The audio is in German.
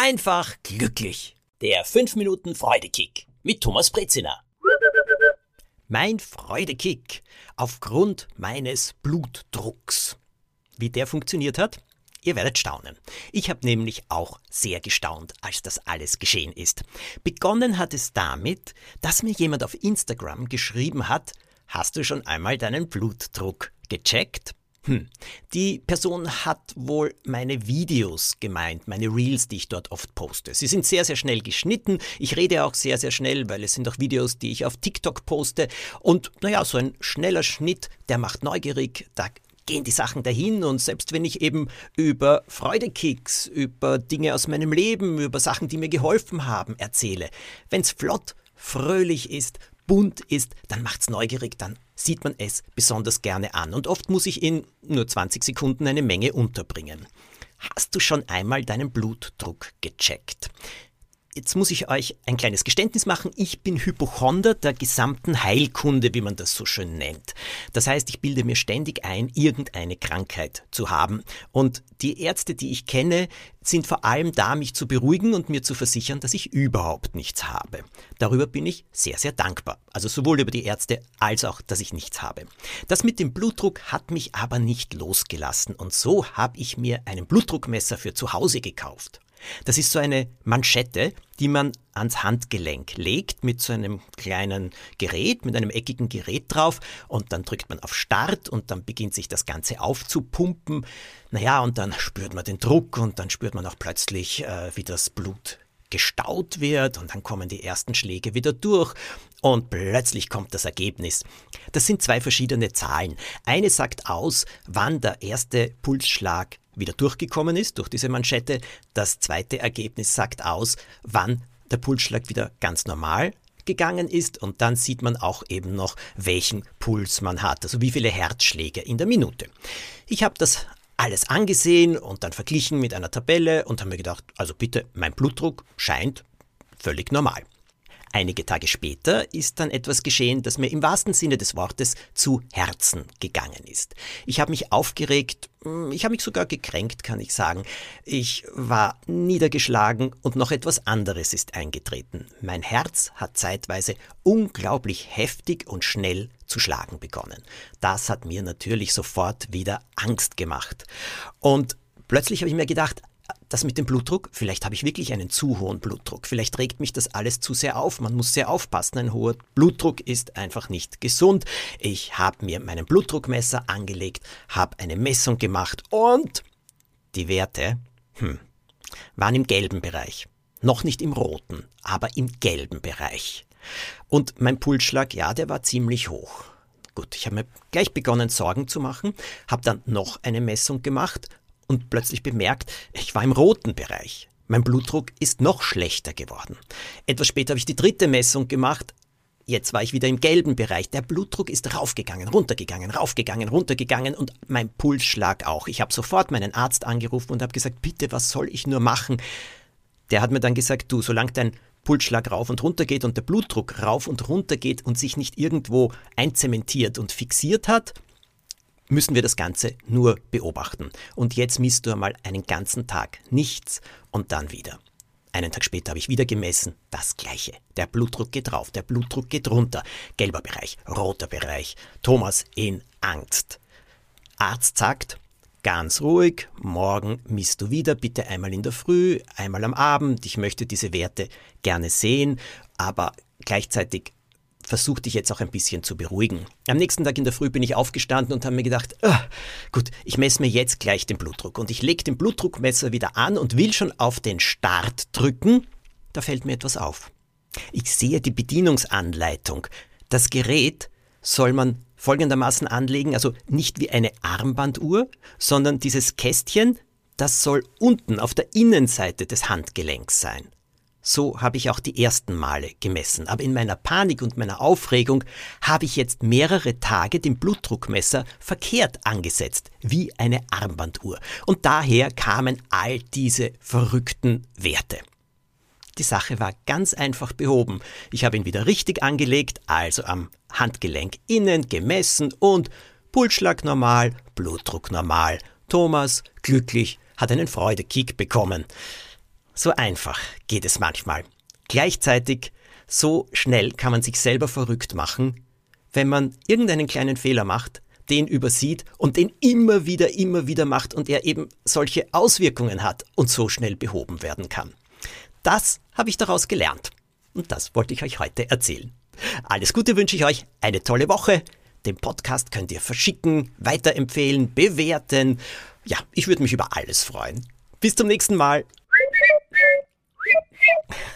einfach glücklich. Der 5 Minuten Freudekick mit Thomas Brezina. Mein Freudekick aufgrund meines Blutdrucks. Wie der funktioniert hat? Ihr werdet staunen. Ich habe nämlich auch sehr gestaunt, als das alles geschehen ist. Begonnen hat es damit, dass mir jemand auf Instagram geschrieben hat, hast du schon einmal deinen Blutdruck gecheckt? Hm. Die Person hat wohl meine Videos gemeint, meine Reels, die ich dort oft poste. Sie sind sehr, sehr schnell geschnitten. Ich rede auch sehr, sehr schnell, weil es sind auch Videos, die ich auf TikTok poste. Und naja, so ein schneller Schnitt, der macht neugierig. Da gehen die Sachen dahin und selbst wenn ich eben über Freudekicks, über Dinge aus meinem Leben, über Sachen, die mir geholfen haben, erzähle, wenn es flott, fröhlich ist, bunt ist, dann macht's neugierig, dann sieht man es besonders gerne an. Und oft muss ich in nur 20 Sekunden eine Menge unterbringen. Hast du schon einmal deinen Blutdruck gecheckt? Jetzt muss ich euch ein kleines Geständnis machen. Ich bin Hypochonder der gesamten Heilkunde, wie man das so schön nennt. Das heißt, ich bilde mir ständig ein, irgendeine Krankheit zu haben. Und die Ärzte, die ich kenne, sind vor allem da, mich zu beruhigen und mir zu versichern, dass ich überhaupt nichts habe. Darüber bin ich sehr, sehr dankbar. Also sowohl über die Ärzte als auch, dass ich nichts habe. Das mit dem Blutdruck hat mich aber nicht losgelassen. Und so habe ich mir einen Blutdruckmesser für zu Hause gekauft. Das ist so eine Manschette, die man ans Handgelenk legt mit so einem kleinen Gerät, mit einem eckigen Gerät drauf und dann drückt man auf Start und dann beginnt sich das Ganze aufzupumpen. Naja, und dann spürt man den Druck und dann spürt man auch plötzlich, äh, wie das Blut gestaut wird und dann kommen die ersten Schläge wieder durch und plötzlich kommt das Ergebnis. Das sind zwei verschiedene Zahlen. Eine sagt aus, wann der erste Pulsschlag wieder durchgekommen ist durch diese Manschette. Das zweite Ergebnis sagt aus, wann der Pulsschlag wieder ganz normal gegangen ist und dann sieht man auch eben noch, welchen Puls man hat, also wie viele Herzschläge in der Minute. Ich habe das alles angesehen und dann verglichen mit einer Tabelle und habe mir gedacht, also bitte, mein Blutdruck scheint völlig normal. Einige Tage später ist dann etwas geschehen, das mir im wahrsten Sinne des Wortes zu Herzen gegangen ist. Ich habe mich aufgeregt, ich habe mich sogar gekränkt, kann ich sagen. Ich war niedergeschlagen und noch etwas anderes ist eingetreten. Mein Herz hat zeitweise unglaublich heftig und schnell zu schlagen begonnen. Das hat mir natürlich sofort wieder Angst gemacht. Und plötzlich habe ich mir gedacht, das mit dem Blutdruck, vielleicht habe ich wirklich einen zu hohen Blutdruck, vielleicht regt mich das alles zu sehr auf, man muss sehr aufpassen, ein hoher Blutdruck ist einfach nicht gesund. Ich habe mir meinen Blutdruckmesser angelegt, habe eine Messung gemacht und die Werte hm, waren im gelben Bereich. Noch nicht im roten, aber im gelben Bereich. Und mein Pulsschlag, ja, der war ziemlich hoch. Gut, ich habe mir gleich begonnen, Sorgen zu machen, habe dann noch eine Messung gemacht und plötzlich bemerkt, ich war im roten Bereich. Mein Blutdruck ist noch schlechter geworden. Etwas später habe ich die dritte Messung gemacht. Jetzt war ich wieder im gelben Bereich. Der Blutdruck ist raufgegangen, runtergegangen, raufgegangen, runtergegangen und mein Pulsschlag auch. Ich habe sofort meinen Arzt angerufen und habe gesagt, bitte, was soll ich nur machen? Der hat mir dann gesagt, du, solange dein Pulsschlag rauf und runter geht und der Blutdruck rauf und runter geht und sich nicht irgendwo einzementiert und fixiert hat, müssen wir das Ganze nur beobachten. Und jetzt misst du einmal einen ganzen Tag nichts und dann wieder. Einen Tag später habe ich wieder gemessen, das gleiche. Der Blutdruck geht rauf, der Blutdruck geht runter. Gelber Bereich, roter Bereich. Thomas in Angst. Arzt sagt, ganz ruhig, morgen misst du wieder, bitte einmal in der Früh, einmal am Abend. Ich möchte diese Werte gerne sehen, aber gleichzeitig versucht dich jetzt auch ein bisschen zu beruhigen. Am nächsten Tag in der Früh bin ich aufgestanden und habe mir gedacht, oh, gut, ich messe mir jetzt gleich den Blutdruck. Und ich lege den Blutdruckmesser wieder an und will schon auf den Start drücken. Da fällt mir etwas auf. Ich sehe die Bedienungsanleitung. Das Gerät soll man folgendermaßen anlegen, also nicht wie eine Armbanduhr, sondern dieses Kästchen, das soll unten auf der Innenseite des Handgelenks sein. So habe ich auch die ersten Male gemessen. Aber in meiner Panik und meiner Aufregung habe ich jetzt mehrere Tage den Blutdruckmesser verkehrt angesetzt, wie eine Armbanduhr. Und daher kamen all diese verrückten Werte. Die Sache war ganz einfach behoben. Ich habe ihn wieder richtig angelegt, also am Handgelenk innen gemessen und Pulsschlag normal, Blutdruck normal. Thomas, glücklich, hat einen Freudekick bekommen. So einfach geht es manchmal. Gleichzeitig so schnell kann man sich selber verrückt machen, wenn man irgendeinen kleinen Fehler macht, den übersieht und den immer wieder, immer wieder macht und er eben solche Auswirkungen hat und so schnell behoben werden kann. Das habe ich daraus gelernt. Und das wollte ich euch heute erzählen. Alles Gute wünsche ich euch, eine tolle Woche. Den Podcast könnt ihr verschicken, weiterempfehlen, bewerten. Ja, ich würde mich über alles freuen. Bis zum nächsten Mal.